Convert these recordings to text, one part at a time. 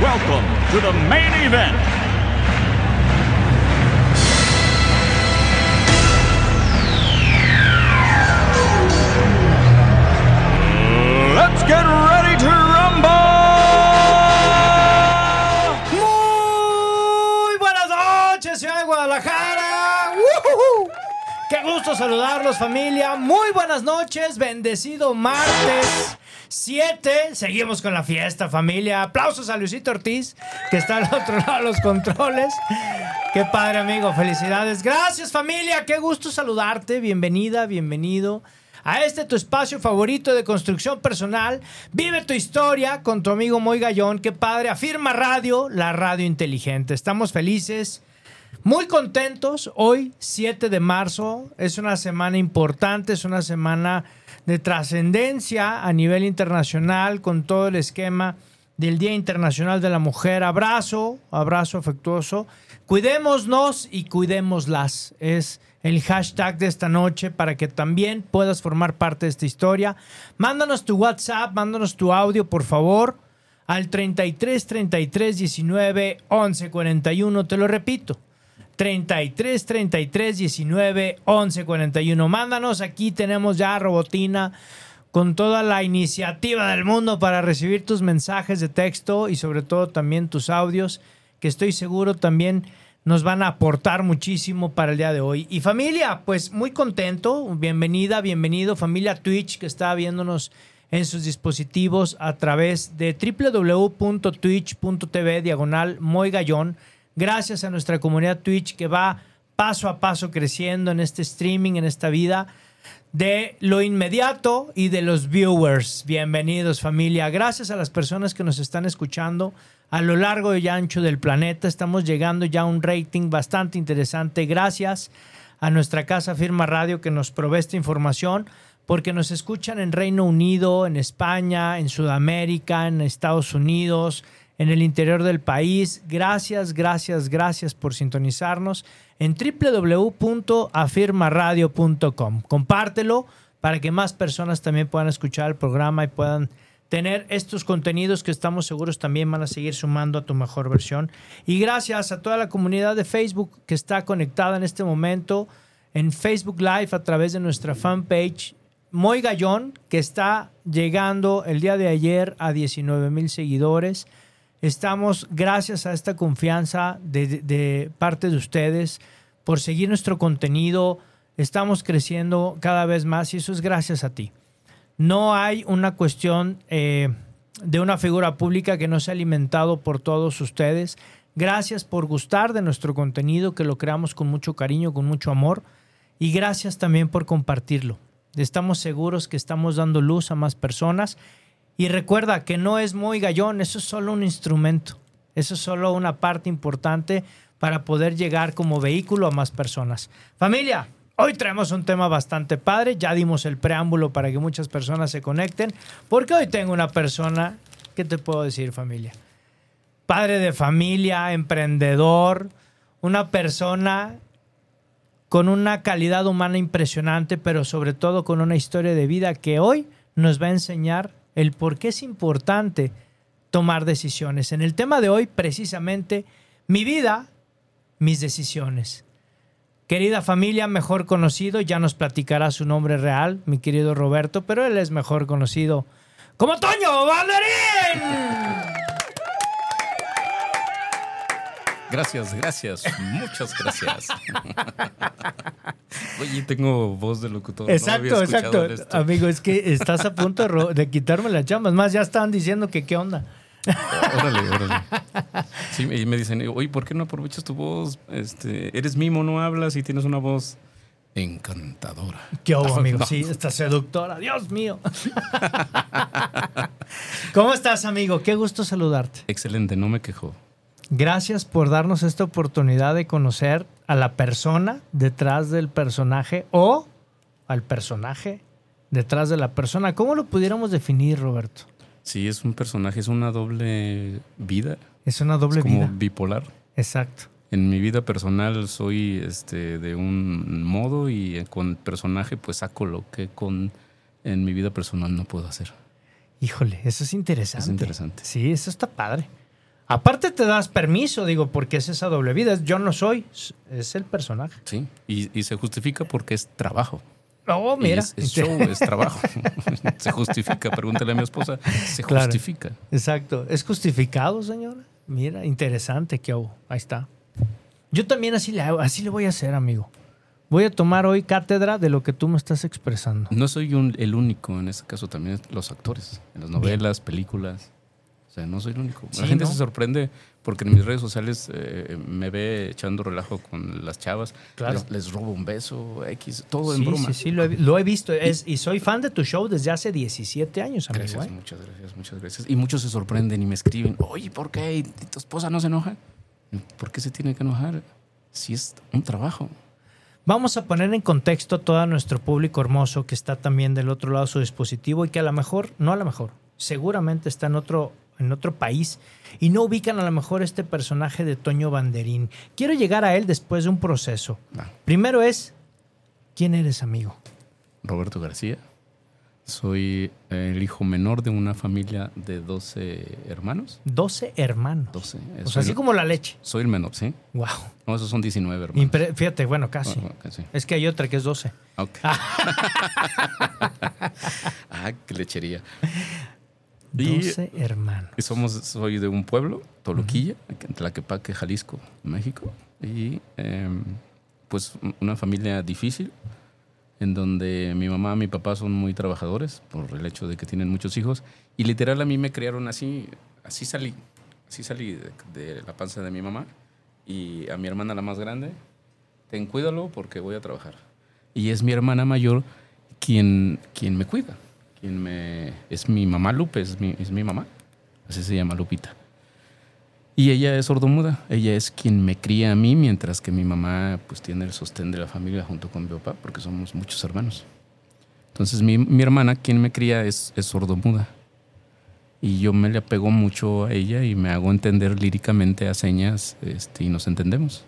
welcome to the main event. Let's get ready gusto saludarlos, familia. Muy buenas noches, bendecido martes 7. Seguimos con la fiesta, familia. Aplausos a Luisito Ortiz, que está al otro lado de los controles. Qué padre, amigo. Felicidades. Gracias, familia. Qué gusto saludarte. Bienvenida, bienvenido a este tu espacio favorito de construcción personal. Vive tu historia con tu amigo Moy Gallón. Qué padre. Afirma Radio, la radio inteligente. Estamos felices. Muy contentos, hoy 7 de marzo es una semana importante, es una semana de trascendencia a nivel internacional con todo el esquema del Día Internacional de la Mujer. Abrazo, abrazo afectuoso. Cuidémonos y cuidémoslas. Es el hashtag de esta noche para que también puedas formar parte de esta historia. Mándanos tu WhatsApp, mándanos tu audio, por favor, al 33 33 19 11 41. Te lo repito. 33 33 19 11 41. Mándanos, aquí tenemos ya Robotina con toda la iniciativa del mundo para recibir tus mensajes de texto y sobre todo también tus audios, que estoy seguro también nos van a aportar muchísimo para el día de hoy. Y familia, pues muy contento, bienvenida, bienvenido familia Twitch que está viéndonos en sus dispositivos a través de www.twitch.tv diagonal Moy. Gracias a nuestra comunidad Twitch que va paso a paso creciendo en este streaming, en esta vida de lo inmediato y de los viewers. Bienvenidos familia. Gracias a las personas que nos están escuchando a lo largo y ancho del planeta. Estamos llegando ya a un rating bastante interesante. Gracias a nuestra casa Firma Radio que nos provee esta información porque nos escuchan en Reino Unido, en España, en Sudamérica, en Estados Unidos, en el interior del país. Gracias, gracias, gracias por sintonizarnos en www.afirmaradio.com. Compártelo para que más personas también puedan escuchar el programa y puedan tener estos contenidos que estamos seguros también van a seguir sumando a tu mejor versión. Y gracias a toda la comunidad de Facebook que está conectada en este momento en Facebook Live a través de nuestra fanpage Moy Gallón, que está llegando el día de ayer a 19 mil seguidores. Estamos, gracias a esta confianza de, parte de ustedes, por seguir nuestro contenido, estamos creciendo cada vez más y eso es gracias a ti. No hay una cuestión eh, de una figura pública que no sea alimentado por todos ustedes. Gracias por gustar de nuestro contenido, que lo creamos con mucho cariño, con mucho amor. Y gracias también por compartirlo. Estamos seguros que estamos dando luz a más personas. Y recuerda que no es muy gallón, eso es solo un instrumento. Eso es solo una parte importante para poder llegar como vehículo a más personas. Familia, hoy traemos un tema bastante padre. Ya dimos el preámbulo para que muchas personas se conecten. Porque hoy tengo una persona, ¿qué te puedo decir familia? Padre de familia, emprendedor, una persona con una calidad humana impresionante, pero sobre todo con una historia de vida que hoy nos va a enseñar el por qué es importante tomar decisiones. En el tema de hoy, precisamente, mi vida, mis decisiones. Querida familia, mejor conocido, ya nos platicará su nombre real, mi querido Roberto, pero él es mejor conocido como Toño Banderín. Gracias, gracias, muchas gracias. Oye, tengo voz de locutor. Exacto, no exacto. Esto. Amigo, es que estás a punto de, de quitarme las chamas. Más, ya estaban diciendo que qué onda. Órale, órale. Sí, y me dicen, oye, ¿por qué no aprovechas tu voz? Este, eres mimo, no hablas y tienes una voz Encantadora. ¿Qué No, amigo? no. Sí, esta seductora. Dios mío. ¿Cómo estás, amigo? Qué gusto saludarte. Excelente, no me quejo. Gracias por darnos esta oportunidad de conocer a la persona detrás del personaje o al personaje detrás de la persona. ¿Cómo lo pudiéramos definir, Roberto? Sí, es un personaje, es una doble vida. Es una doble es como vida. bipolar. Exacto. En mi vida personal soy este, de un modo y con el personaje pues saco lo que con en mi vida personal no puedo hacer. Híjole, eso es interesante. Es interesante. Sí, eso está padre. Aparte te das permiso, digo, porque es esa doble vida. Yo no soy, es el personaje. Sí. Y, y se justifica porque es trabajo. Oh, mira. Es, es show, es trabajo. se justifica. Pregúntale a mi esposa. Se Claro. justifica. Exacto. ¿Es justificado, señora? Mira, interesante que hubo. Ahí está. Yo también así le, hago- así le voy a hacer, amigo. Voy a tomar hoy cátedra de lo que tú me estás expresando. No soy un- el único, en este caso también los actores, en las novelas, películas. Sea, no soy el único. Sí, La gente ¿no? se sorprende porque en mis redes sociales eh, me ve echando relajo con las chavas. Claro. Les, les robo un beso, X, todo en broma. sí, sí, lo he, lo he visto. Es, y soy fan de tu show desde hace 17 años, amigo. Gracias, ¿eh? muchas gracias, muchas gracias. Y muchos se sorprenden y me escriben, oye, ¿por qué? ¿Y tu esposa no se enoja? ¿Por qué se tiene que enojar? Si es un trabajo. Vamos a poner en contexto a todo nuestro público hermoso que está también del otro lado de su dispositivo y que a lo mejor, no a lo mejor, seguramente está en otro, en otro país y no ubican a lo mejor este personaje de Toño Banderín. Quiero llegar a él después de un proceso. Primero es, ¿quién eres, amigo? Roberto García. Soy el hijo menor de una familia de 12 hermanos. 12 hermanos. 12. O sea, así el- como la leche. soy el menor, ¿sí? Wow. No, esos son 19 hermanos. Fíjate, bueno, casi. Ah. Es que hay otra que es 12. Ok. ah, qué lechería. Y- 12 hermanos. Y somos, soy de un pueblo, Toluquilla, en Tlaquepaque, Jalisco, México. Y em, pues un- una familia difícil, en donde mi mamá y mi papá son muy trabajadores por el hecho de que tienen muchos hijos. Y literal a mí me criaron así, así salí, así salí de, de la panza de mi mamá. Y a mi hermana la más grande, ten cuídalo porque voy a trabajar. Y es mi hermana mayor quien, quien me cuida. Quien me, es mi mamá Lupe, es mi, es mi mamá. Así se llama Lupita. Y ella es sordomuda. Ella es quien me cría a mí, mientras que mi mamá pues tiene el sostén de la familia junto con mi papá, porque somos muchos hermanos. Entonces mi, mi hermana, quien me cría, es, es sordomuda. Y yo me le apego mucho a ella y me hago entender líricamente a señas este, y nos entendemos.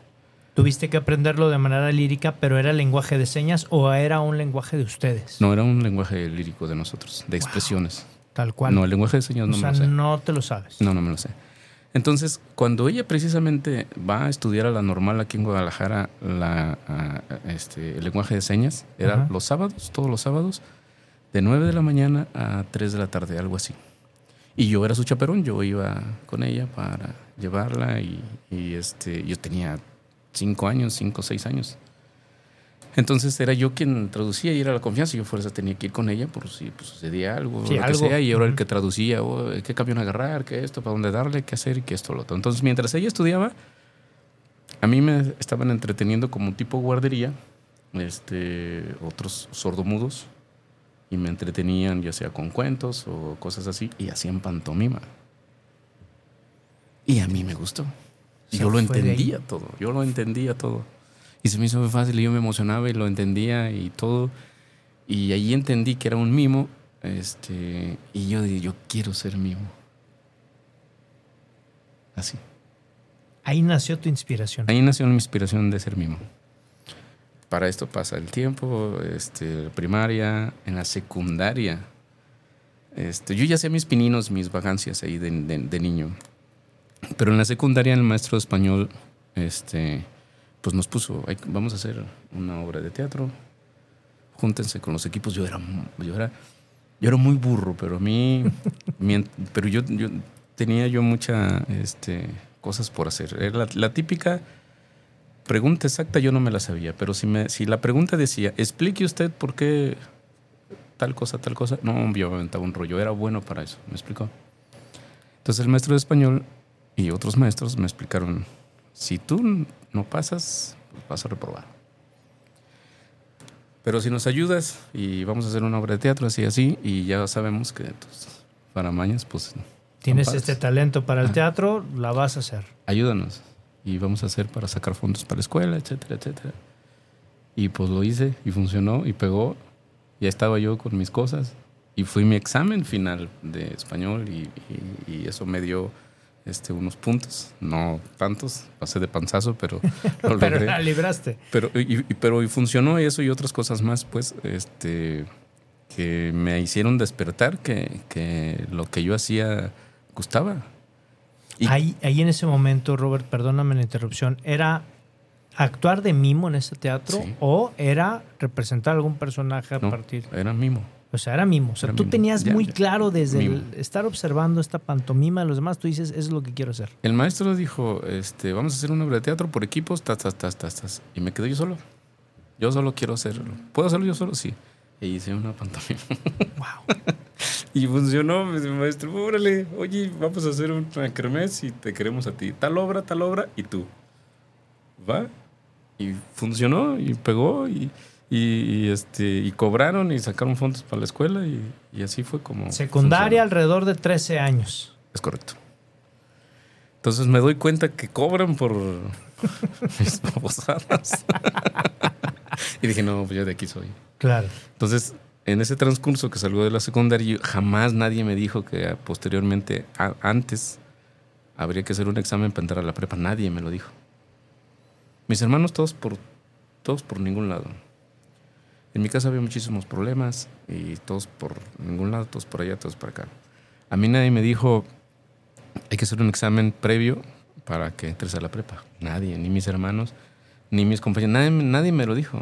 ¿Tuviste que aprenderlo de manera lírica, pero era lenguaje de señas o era un lenguaje de ustedes? No era un lenguaje lírico de nosotros, de expresiones. Tal cual. No, el lenguaje de señas o no sea, me lo sé. no te lo sabes. No, no me lo sé. Entonces, cuando ella precisamente va a estudiar a la normal aquí en Guadalajara, la, a- a- este, el lenguaje de señas, era Ajá. los sábados, todos los sábados, de 9 de la mañana a 3 de la tarde, algo así. Y yo era su chaperón, yo iba con ella para llevarla y, y, este, yo tenía 5 años, 5 o 6 años. Entonces era yo quien traducía y era la confianza. Yo fuerza tenía que ir con ella por si pues, sucedía algo, Sí, lo que algo. sea. Y yo era el que traducía, oh, qué camión agarrar, qué esto, para dónde darle, qué hacer y qué esto, lo otro. Entonces mientras ella estudiaba, a mí me estaban entreteniendo como tipo guardería, este, otros sordomudos, y me entretenían ya sea con cuentos o cosas así, y hacían pantomima. Y a mí me gustó. Y yo lo entendía todo, yo lo entendía todo. Y se me hizo muy fácil y yo me emocionaba y lo entendía y todo. Y ahí entendí que era un mimo. Este, y yo dije, yo quiero ser mimo. Así. Ahí nació tu inspiración. Ahí nació mi inspiración de ser mimo. Para esto pasa el tiempo, este, primaria, en la secundaria. Este, yo ya hacía mis pininos, mis vagancias ahí de, de- de niño. Pero en la secundaria el maestro español este, pues nos puso, "Hay- vamos a hacer una obra de teatro, júntense con los equipos. Yo era, yo era, yo era muy burro, pero a mí, pero yo, yo tenía yo muchas este, cosas por hacer. Era la, la típica pregunta exacta, yo no me la sabía, pero si, me, si la pregunta decía, explique usted por qué tal cosa, tal cosa, no, yo me aventaba un rollo, era bueno para eso, ¿me explicó? Entonces el maestro de español y otros maestros me explicaron, si tú no pasas, pues vas a reprobar. pero si nos ayudas y vamos a hacer una obra de teatro así así y ya sabemos que tus faramañas pues Tienes este talento para el teatro, la vas a hacer. ayúdanos y vamos a hacer para sacar fondos para la escuela, etcétera, etcétera. Y pues lo hice y funcionó y pegó. Ya estaba yo con mis cosas y fui mi examen final de español y, y- y eso me dio este, unos puntos, no tantos, pasé de panzazo, pero lo Pero logré. la libraste. Pero, y, y- pero y funcionó eso y otras cosas más, pues, este, que me hicieron despertar que, que lo que yo hacía gustaba. Y- Ahí, ahí en ese momento, Robert, perdóname la interrupción, ¿era actuar de mimo en ese teatro Sí. o era representar algún personaje a No, partir? era mimo. O sea, era mimo. O sea, tú tenías Ya, muy ya. claro desde el estar observando esta pantomima de los demás, tú dices, eso es lo que quiero hacer. El maestro dijo, este, vamos a hacer una obra de teatro por equipos, tas, tas, tas, tas, tas. Y me quedé yo solo. Yo solo quiero hacerlo. ¿Puedo hacerlo yo solo? Sí. Y hice una pantomima. Wow. Y funcionó, me dice el maestro, órale, oye, vamos a hacer una kermés y te queremos a ti. Tal obra, tal obra, y tú. ¿Va? Y funcionó, y pegó, y, y, y, este, y cobraron, y sacaron fondos para la escuela, y, y así fue como... Secundaria funcionó. alrededor de 13 años. Es correcto. Entonces me doy cuenta que cobran por mis babosadas. y dije, no, pues ya de aquí soy. Claro. Entonces, en ese transcurso que salgo de la secundaria, yo- jamás nadie me dijo que ah, posteriormente, a- antes, habría que hacer un examen para entrar a la prepa. Nadie me lo dijo. Mis hermanos todos por, todos por ningún lado. En mi casa había muchísimos problemas y todos por ningún lado, todos por allá, todos por acá. A mí nadie me dijo, hay que hacer un examen previo para que entres a la prepa. Nadie, ni mis hermanos, ni mis compañeros, nadie, nadie me lo dijo.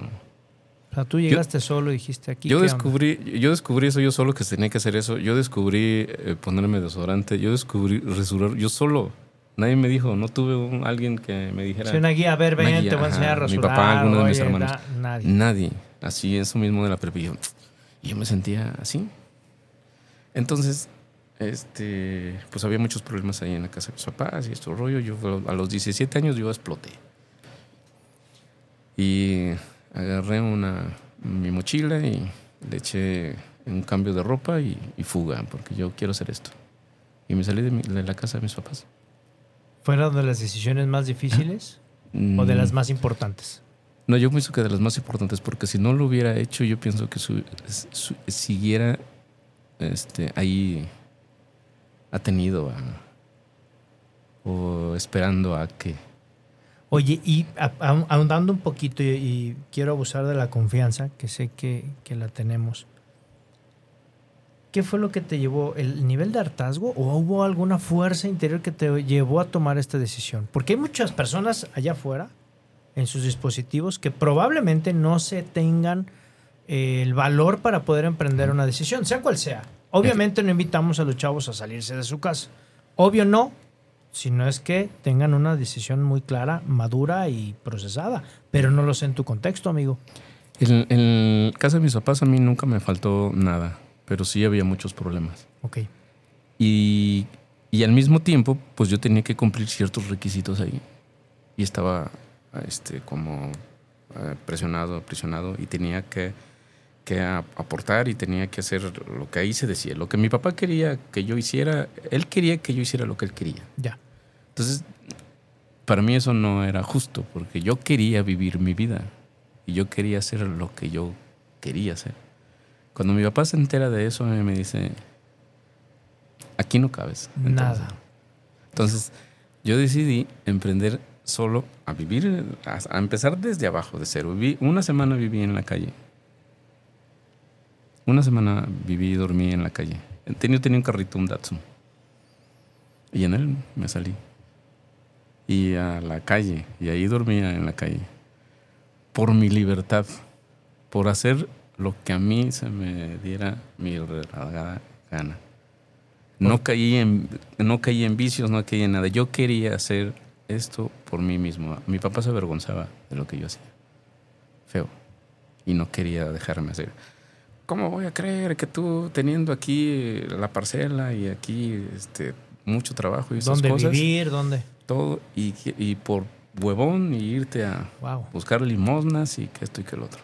O sea, tú llegaste solo y dijiste aquí. Yo descubrí, yo descubrí eso yo solo que tenía que hacer eso. Yo descubrí eh, ponerme desodorante. Yo descubrí rasurar yo solo. Nadie me dijo, no tuve un- alguien que me dijera. Sí, una guía, a ver, ven, guía, te voy a enseñar a ajá. Mi rasurar. papá, alguno de mis oye, hermanos. na- nadie. Nadie. Así, eso mismo de la prepa. Y yo, y yo me sentía así. Entonces, este, pues había muchos problemas ahí en la casa de mis papás y esto rollo. Yo a los 17 años yo exploté. Y agarré una, mi mochila y le eché un cambio de ropa y, y fuga, porque yo quiero hacer esto. Y me salí de, mi- de la casa de mis papás. ¿Fueron de las decisiones más difíciles o de Mm, las más importantes? No, yo pienso que de las más importantes, porque si no lo hubiera hecho, yo pienso que su- siguiera este, ahí atenido a, o esperando a que. Oye, y ahondando un poquito, y, y quiero abusar de la confianza, que sé que, que la tenemos. ¿Qué fue lo que te llevó? ¿El nivel de hartazgo o hubo alguna fuerza interior que te llevó a tomar esta decisión? Porque hay muchas personas allá afuera, en sus dispositivos, que probablemente no se tengan eh, el valor para poder emprender una decisión, sea cual sea. Obviamente no invitamos a los chavos a salirse de su casa. Obvio no, sino es que tengan una decisión muy clara, madura y procesada. Pero no lo sé en tu contexto, amigo. En, en casa de mis papás a mí nunca me faltó nada, pero sí había muchos problemas. Ok. Y, y al mismo tiempo, pues yo tenía que cumplir ciertos requisitos ahí. Y estaba este, como eh, presionado, aprisionado y tenía que, que aportar y tenía que hacer lo que ahí se decía. Lo que mi papá quería que yo hiciera, él quería que yo hiciera lo que él quería. Ya. Entonces, para mí eso no era justo, porque yo quería vivir mi vida y yo quería hacer lo que yo quería hacer. Cuando mi papá se entera de eso, mí me dice, aquí no cabes. Entonces- Nada. Entonces, yo decidí emprender solo a vivir, a, empezar desde abajo, de cero. Viví, una semana viví en la calle. Una semana viví y dormí en la calle. Tenía, tenía un carrito, un Datsun. Y en él me salí. Y a la calle. Y ahí dormía en la calle. Por mi libertad. Por hacer lo que a mí se me diera mi regalada gana. No caí, en, no caí en vicios, no caí en nada. Yo quería hacer esto por mí mismo. Mi papá se avergonzaba de lo que yo hacía. Feo. Y no quería dejarme hacer. ¿Cómo voy a creer que tú teniendo aquí la parcela y aquí este, mucho trabajo y esas ¿Dónde cosas? vivir? ¿Dónde? Todo y, y por huevón y irte a Wow. buscar limosnas y que esto y que el otro.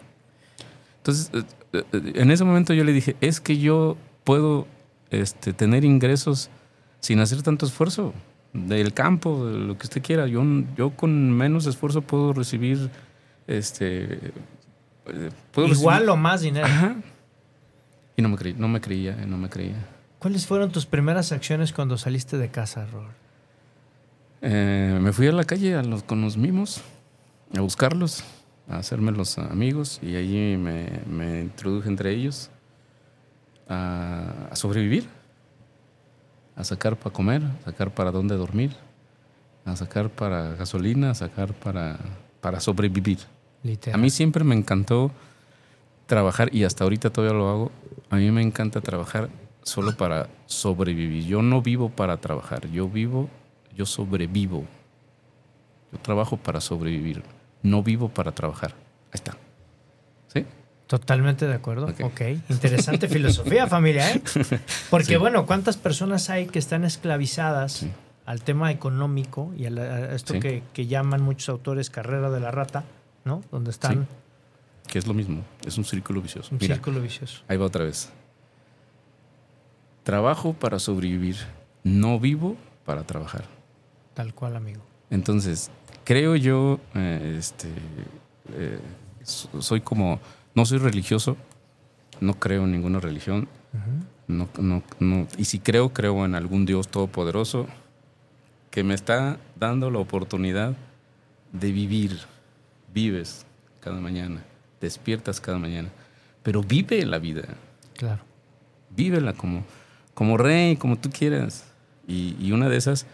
Entonces, eh, eh, en ese momento yo le dije, es que yo puedo este, tener ingresos sin hacer tanto esfuerzo del campo, de lo que usted quiera. Yo, yo con menos esfuerzo puedo recibir, este, puedo Igual recibir- o más dinero. Ajá. Y no me, creí, no me creía, no me creía. ¿Cuáles fueron tus primeras acciones cuando saliste de casa, Robert? Eh, me fui a la calle a los, con los mimos, a buscarlos, a hacerme los amigos y allí me, me introduje entre ellos a, a sobrevivir, a sacar para comer, a sacar para dónde dormir, a sacar para gasolina, a sacar para, para sobrevivir. Literal. A mí siempre me encantó trabajar y hasta ahorita todavía lo hago. A mí me encanta trabajar solo para sobrevivir. Yo no vivo para trabajar, yo vivo, yo sobrevivo. Yo trabajo para sobrevivir, no vivo para trabajar. Ahí está. Totalmente de acuerdo. Ok. ok. Interesante filosofía, familia, ¿eh? Porque, Sí. bueno, ¿cuántas personas hay que están esclavizadas Sí. al tema económico y a, la- a esto Sí. que, que llaman muchos autores carrera de la rata, ¿no? Donde están. Que es lo mismo, es un círculo vicioso. un Mira, círculo vicioso. ahí va otra vez. Trabajo para sobrevivir, no vivo para trabajar. Tal cual, amigo. Entonces, creo yo, eh, este, eh, so- soy como, no soy religioso, no creo en ninguna religión, no, no, no- y si creo, creo en algún Dios todopoderoso que me está dando la oportunidad de vivir. Vives cada mañana, despiertas cada mañana, pero vive la vida Claro. vívela como, como rey, como tú quieras. Y, y una de esas,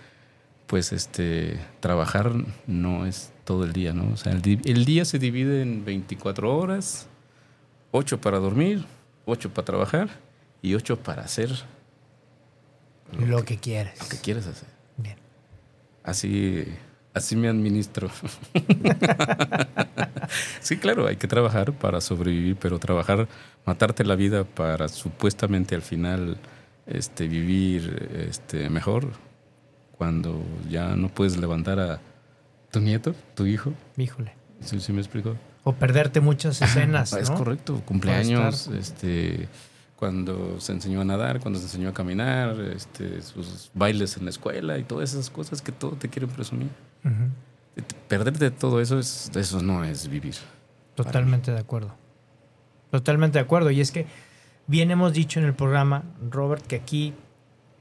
pues este, trabajar no es todo el día, ¿no? O sea, el, el día se divide en 24 horas, 8 para dormir, 8 para trabajar y 8 para hacer Lo que quieres. lo que quieres hacer. Bien. Así, así me administro. sí, claro, hay que trabajar para sobrevivir, pero trabajar, matarte la vida para supuestamente al final este, vivir este, mejor, cuando ya no puedes levantar a tu nieto, tu hijo. Híjole. ¿Sí, sí me explico? O perderte muchas escenas, Es ¿no? correcto, cumpleaños, este, cuando se enseñó a nadar, cuando se enseñó a caminar, este, sus bailes en la escuela y todas esas cosas que todo te quieren presumir. Perderte todo eso es, eso no es vivir. Totalmente de acuerdo. Totalmente de acuerdo. Y es que bien hemos dicho en el programa, Robert, que aquí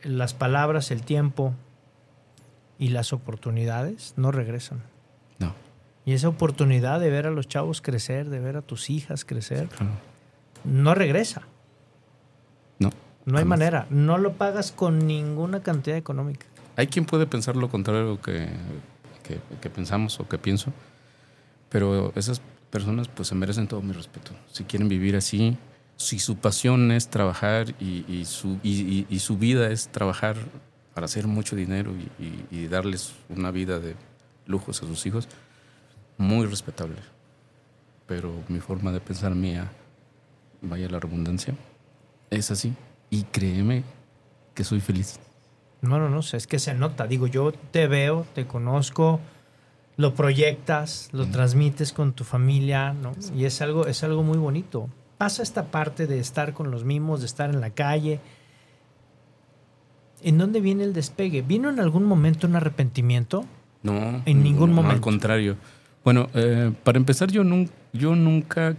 las palabras, el tiempo y las oportunidades no regresan. Y esa oportunidad de ver a los chavos crecer, de ver a tus hijas crecer, Claro. no regresa. No. No hay manera. No lo pagas con ninguna cantidad económica. Hay quien puede pensar lo contrario que, que, que pensamos o que pienso, pero esas personas pues se merecen todo mi respeto. Si quieren vivir así, si su pasión es trabajar y, y su, y, su vida es trabajar para hacer mucho dinero y darles una vida de lujos a sus hijos, muy respetable. Pero mi forma de pensar mía, vaya la redundancia, es así. Y créeme que soy feliz. No, no, no, es que se nota. Digo, yo te veo, te conozco, lo proyectas, lo transmites con tu familia, ¿no? Y es algo, es algo muy bonito. Pasa esta parte de estar con los mimos, de estar en la calle. ¿En dónde viene el despegue? ¿Vino en algún momento un arrepentimiento? No. En ningún no, momento. Al contrario. Bueno, eh, para empezar, yo, nun- yo nunca.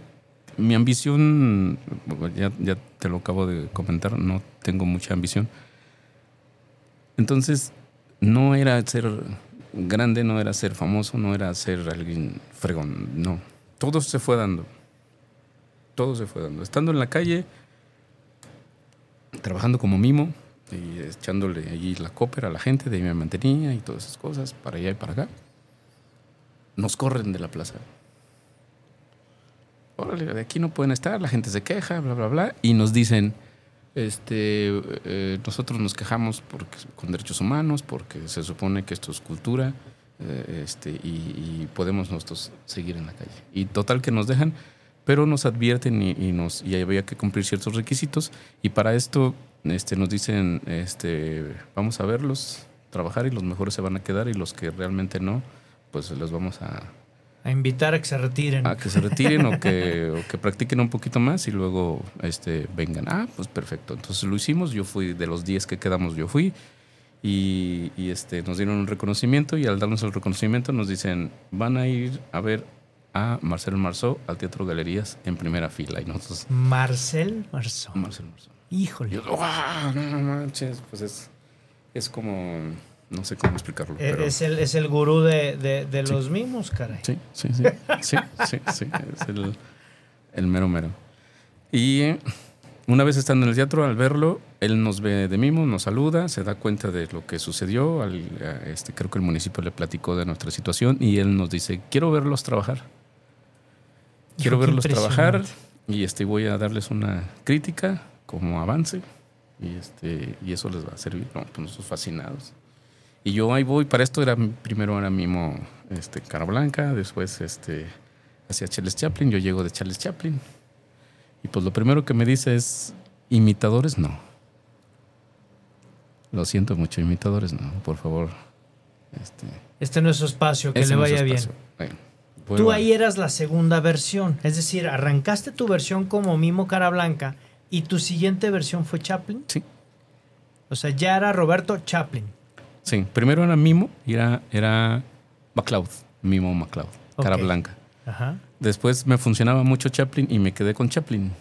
Mi ambición, ya, ya te lo acabo de comentar, no tengo mucha ambición. Entonces, no era ser grande, no era ser famoso, no era ser alguien fregón, no. Todo se fue dando. Todo se fue dando. Estando en la calle, trabajando como mimo y echándole allí la cópera a la gente, de ahí me mantenía y todas esas cosas, para allá y para acá. Nos corren de la plaza. Órale, de aquí no pueden estar, la gente se queja, bla, bla, bla, y nos dicen, este, eh, nosotros nos quejamos con derechos humanos, porque se supone que esto es cultura, eh, este, y, podemos nosotros seguir en la calle. Y total que nos dejan, pero nos advierten y, y nos, y había que cumplir ciertos requisitos, y para esto este, nos dicen, este, vamos a verlos trabajar y los mejores se van a quedar y los que realmente no, pues los vamos a, A invitar a que se retiren. a que se retiren o, que, o que practiquen un poquito más y luego este, vengan. Ah, pues perfecto. Entonces lo hicimos. Yo fui de los 10 que quedamos, yo fui. Y, y, este, nos dieron un reconocimiento y al darnos el reconocimiento nos dicen, van a ir a ver a Marcel Marceau al Teatro Galerías en primera fila. Y nosotros, Marcel Marceau. Marcel Marceau. Híjole. Yo. No manches, pues es, es como, no sé cómo explicarlo. E- pero- es, el, es el gurú de, de- de Sí. los mimos, caray. Sí, sí, sí. Sí, sí, sí. Es el, el mero mero. Y eh, una vez estando en el teatro, al verlo, él nos ve de mimo, nos saluda, se da cuenta de lo que sucedió. al- este, creo que el municipio le platicó de nuestra situación y él nos dice, quiero verlos trabajar. Quiero verlos trabajar y este, voy a darles una crítica como avance y, este, y eso les va a servir. No, pues nosotros fascinados. Y yo ahí voy, para esto era primero era mimo este, Cara Blanca, después este, hacia Charles Chaplin, yo llego de Charles Chaplin. Y pues lo primero que me dice es, imitadores no. Lo siento mucho, imitadores no, por favor. Este, Este no es su espacio, que le vaya bien. Bueno, Tú ahí eras la segunda versión. Es decir, arrancaste tu versión como Mimo Cara Blanca y tu siguiente versión fue Chaplin. Sí, O sea, ya era Roberto Chaplin. Sí. Primero era Mimo y era, era MacLeod, Mimo MacLeod, cara blanca. Ajá. Después me funcionaba mucho Chaplin y me quedé con Chaplin,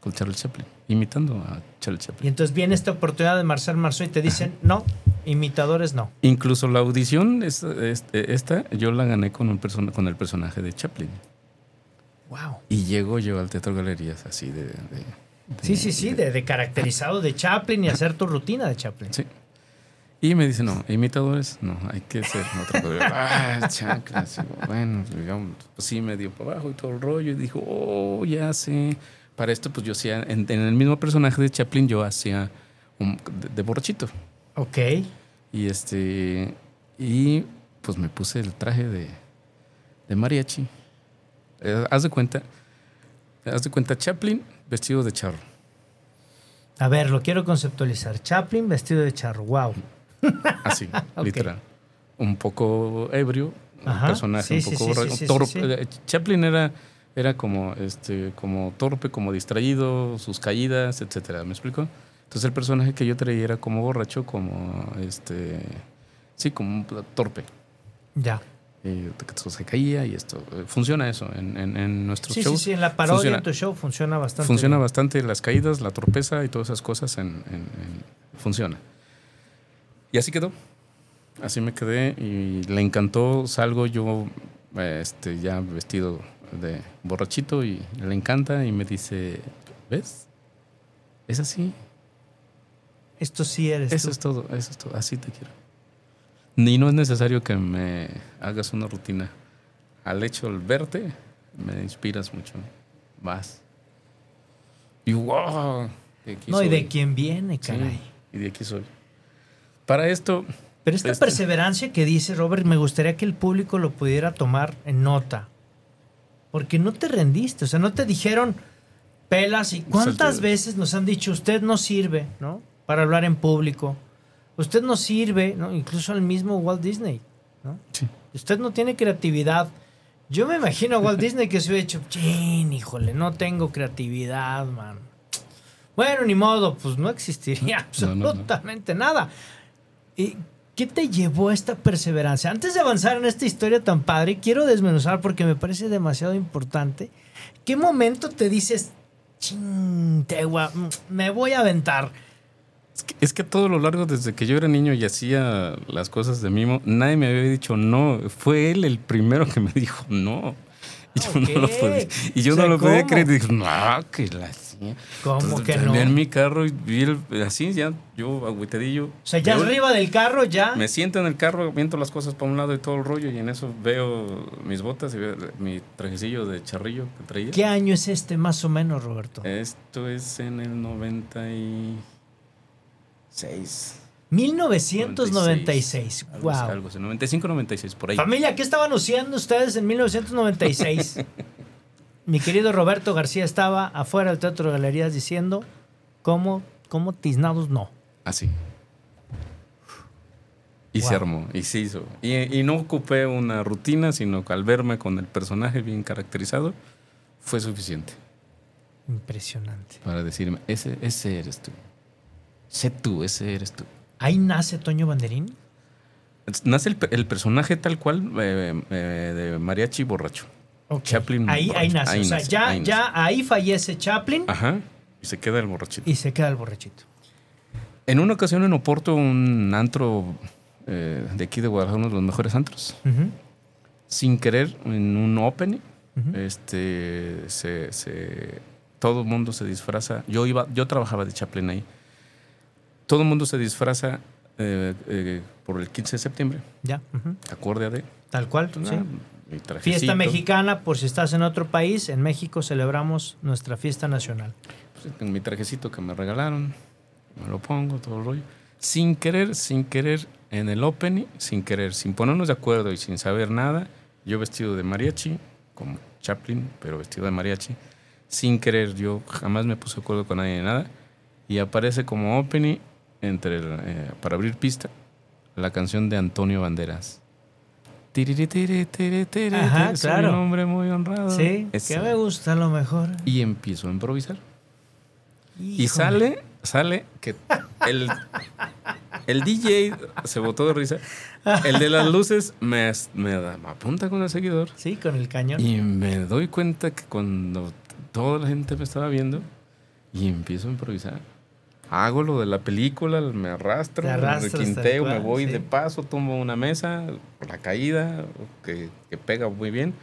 con Charles Chaplin, imitando a Charles Y Chaplin. entonces viene esta oportunidad de Marcel Marceau y te dicen, no, imitadores no. Incluso la audición, esta, esta, yo la gané con, un persona, con el personaje de Chaplin. Wow. Y llego yo al Teatro Galerías así de... de- de- Sí, sí, sí, de, de caracterizado de Chaplin y hacer tu rutina de Chaplin. Sí. Y me dice, no, imitadores, no, hay que ser otra cosa. Ah, chanclas. Bueno, digamos, pues sí, me dio para abajo y todo el rollo. Y dijo, oh, ya sé. Para esto, pues yo hacía, en, en el mismo personaje de Chaplin, yo hacía un, de, de borrachito. Ok. Y este, y pues me puse el traje de, de mariachi. Eh, haz de cuenta, haz de cuenta Chaplin vestido de charro. A ver, lo quiero conceptualizar. Chaplin vestido de charro. Wow. Así, literal. Un poco ebrio, Ajá. un personaje Sí, un poco sí, torpe. Eh, Chaplin era, era como, este, como torpe, como distraído, sus caídas, etcétera. ¿Me explico? Entonces el personaje que yo traía era como borracho, como este, sí, como un torpe. Ya. Eh, se caía y esto. Eh, Funciona eso en, en, en nuestros Sí, sí, shows. sí, en la parodia funciona, en tu show funciona bastante. funciona bien. bastante las caídas, la torpeza y todas esas cosas. En, en- en- funciona. Y así quedó. Así me quedé y le encantó. Salgo yo este, ya vestido de borrachito y le encanta y me dice, ¿ves? Es así. Esto sí eres Eso tú. es todo, eso es todo. Así te quiero. Ni no es necesario que me hagas una rutina. Al hecho, al verte, me inspiras mucho. Vas. Y wow. de aquí No, y de quién viene, Sí, caray. y de aquí soy. Para esto, Pero esta Este- perseverancia que dice Robert, me gustaría que el público lo pudiera tomar en nota. Porque no te rendiste, o sea, no te dijeron pelas y cuántas veces nos han dicho usted no sirve, ¿no? Para hablar en público. Usted no sirve, ¿no? Incluso al mismo Walt Disney, ¿no? Sí. Usted no tiene creatividad. Yo me imagino a Walt Disney que se hubiera dicho, chin, híjole, no tengo creatividad, man. Bueno, ni modo, pues no existiría No, no, no. absolutamente nada. ¿Y qué te llevó a esta perseverancia? Antes de avanzar en esta historia tan padre, quiero desmenuzar porque me parece demasiado importante. ¿Qué momento te dices, ching, te gua- me voy a aventar? es que, es que todo lo largo, desde que yo era niño y hacía las cosas de mimo, nadie me había dicho no. Fue él el primero que me dijo no. Y yo no lo podía, y yo O sea, no lo podía ¿cómo? creer. Y dije, no, que hacía. ¿Cómo Entonces, que no? en mi carro y vi el, así, ya, yo agüitadillo. O sea, ya Veo- arriba del carro, ya. Me siento en el carro, viento las cosas para un lado y todo el rollo, y en eso veo mis botas y veo mi trajecillo de charrillo que traía. ¿Qué año es este más o menos, Roberto? Esto es en el 96. 1996. Algo así, Wow. algo así, 95, 96, por ahí. Familia, ¿qué estaban haciendo ustedes en 1996? Mi querido Roberto García estaba afuera del Teatro de Galerías diciendo, ¿cómo, cómo tiznados no? Así. Y se armó, y se hizo. Y, y no ocupé una rutina, sino que al verme con el personaje bien caracterizado, fue suficiente Impresionante. para decirme, ese, ese eres tú. Sé tú, ese eres tú. Ahí nace Toño Banderín. Nace el personaje tal cual eh, eh, de mariachi borracho. Chaplin Ahí, ahí nace. Ahí o sea, nace, ya, ahí nace. ya ahí fallece Chaplin Ajá. Y se queda el borrachito. y se queda el borrachito. En una ocasión en Oporto, un antro eh, de aquí de Guadalajara, uno de los mejores antros, Ujú. sin querer, en un opening, este, se, se- todo el mundo se disfraza. Yo iba, yo trabajaba de Chaplin ahí. Todo el mundo se disfraza eh, eh, por el 15 de septiembre, Ya. acorde a de. Tal cual. pues, sí. nada. Fiesta mexicana, por si estás en otro país, en México celebramos nuestra fiesta nacional. Pues, en mi trajecito que me regalaron, me lo pongo, todo el rollo. Sin querer, sin querer, en el opening, sin querer, sin ponernos de acuerdo y sin saber nada, yo vestido de mariachi, como Chaplin, pero vestido de mariachi, sin querer, yo jamás me puse de acuerdo con nadie de nada, y aparece como opening, entre el, eh, para abrir pista, la canción de Antonio Banderas. Tiriri, tiri, tiri, tiri, Ajá, claro. un hombre muy honrado. Sí, Esa. que me gusta lo mejor. Y empiezo a improvisar. Y Híjole. sale, sale que el, el DJ se botó de risa. El de las luces me, me, da- me apunta con el seguidor. Sí, con el cañón. Y me doy cuenta que cuando toda la gente me estaba viendo y empiezo a improvisar. Hago lo de la película, me arrastro, me tal me voy sí. de paso, tomo una mesa, la caída, que, que pega muy bien.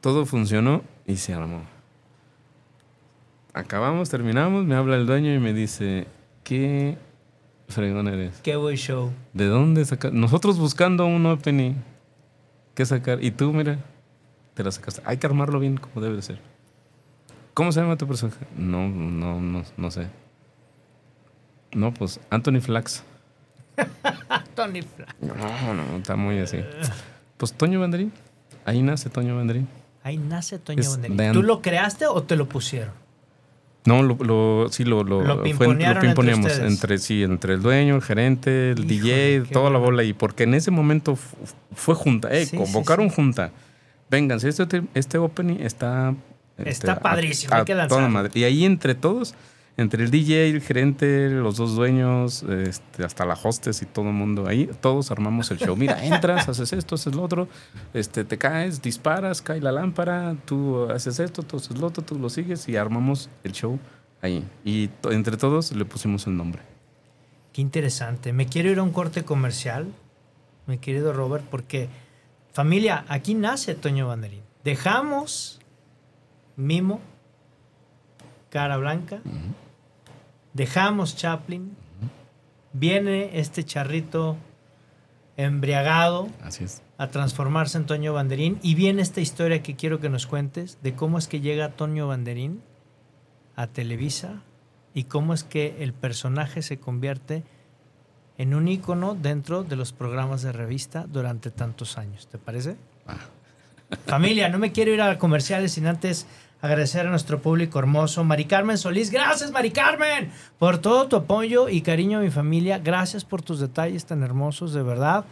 Todo funcionó y se armó. Acabamos, terminamos, me habla el dueño y me dice, ¿qué fregón eres? Qué buen show. ¿De dónde sacar? Nosotros buscando un opening. ¿Qué sacar? Y tú, mira, te la sacaste. Hay que armarlo bien como debe de ser. ¿Cómo se llama tu personaje? No, no, no, no sé. No, pues Anthony Flax. Tony Fla. No, no, está muy así. Pues Toño Banderín. Ahí nace Toño Banderín. Ahí nace Toño Es Banderín. ¿Tú lo creaste o te lo pusieron? No, lo, lo- sí, lo, lo, Lo fue- pimponearon entre entre, sí, entre el dueño, el gerente, el Híjole, DJ, toda la bueno. bola. Y porque en ese momento fu- fue junta, eh, Sí, sí, convocaron sí. junta. Vengan, si este, este opening está... Está este, padrísimo, a hay que toda lanzarlo. madre. Y ahí entre todos, entre el DJ, el gerente, los dos dueños, este, hasta la hostess y todo el mundo, ahí todos armamos el show. Mira, entras, haces esto, haces lo otro, este, te caes, disparas, cae la lámpara, tú haces esto, tú haces lo otro, tú lo sigues y armamos el show ahí. Y entre todos le pusimos el nombre. Qué interesante. Me quiero ir a un corte comercial, mi querido Robert, porque familia, aquí nace Toño Banderín. Dejamos Mimo, Cara Blanca, dejamos Chaplin, viene este charrito embriagado Así es. a transformarse en Toño Banderín y viene esta historia que quiero que nos cuentes de cómo es que llega Toño Banderín a Televisa y cómo es que el personaje se convierte en un ícono dentro de los programas de revista durante tantos años. ¿Te parece? Familia, no me quiero ir a comerciales sin antes agradecer a nuestro público hermoso. Mari Carmen Solís, gracias Mari Carmen por todo tu apoyo y cariño a mi familia. Gracias por tus detalles tan hermosos, de verdad.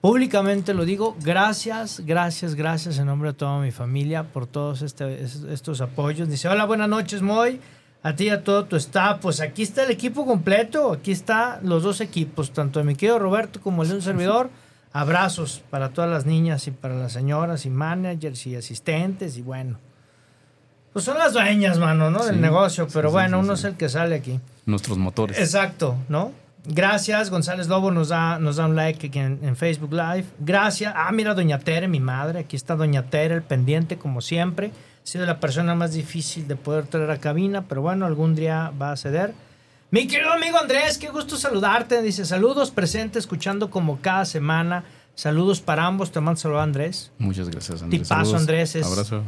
Públicamente lo digo, gracias, gracias, gracias en nombre de toda mi familia por todos este- es- estos apoyos. Dice, hola, buenas noches, Moy. A ti y a todo tu staff. Pues aquí está el equipo completo. Aquí está los dos equipos, tanto de mi querido Roberto como el de un servidor. Abrazos para todas las niñas y para las señoras y managers y asistentes y bueno. Pues son las dueñas, mano, ¿no? Del Sí, negocio, pero sí, bueno, sí, uno es el que sale aquí. Nuestros motores. Exacto, ¿no? Gracias, González Lobo nos da, nos da un like aquí en, en Facebook Live. Gracias. Ah, mira, Doña Tere, mi madre. Aquí está Doña Tere, el pendiente, como siempre. Ha sido la persona más difícil de poder traer a cabina, pero bueno, algún día va a ceder. Mi querido amigo Andrés, qué gusto saludarte. Dice, saludos presente, escuchando como cada semana. Saludos para ambos. Te mando saludos, Andrés. Muchas gracias, Andrés. Tipazo, Saludos. Andrés, es- Abrazo.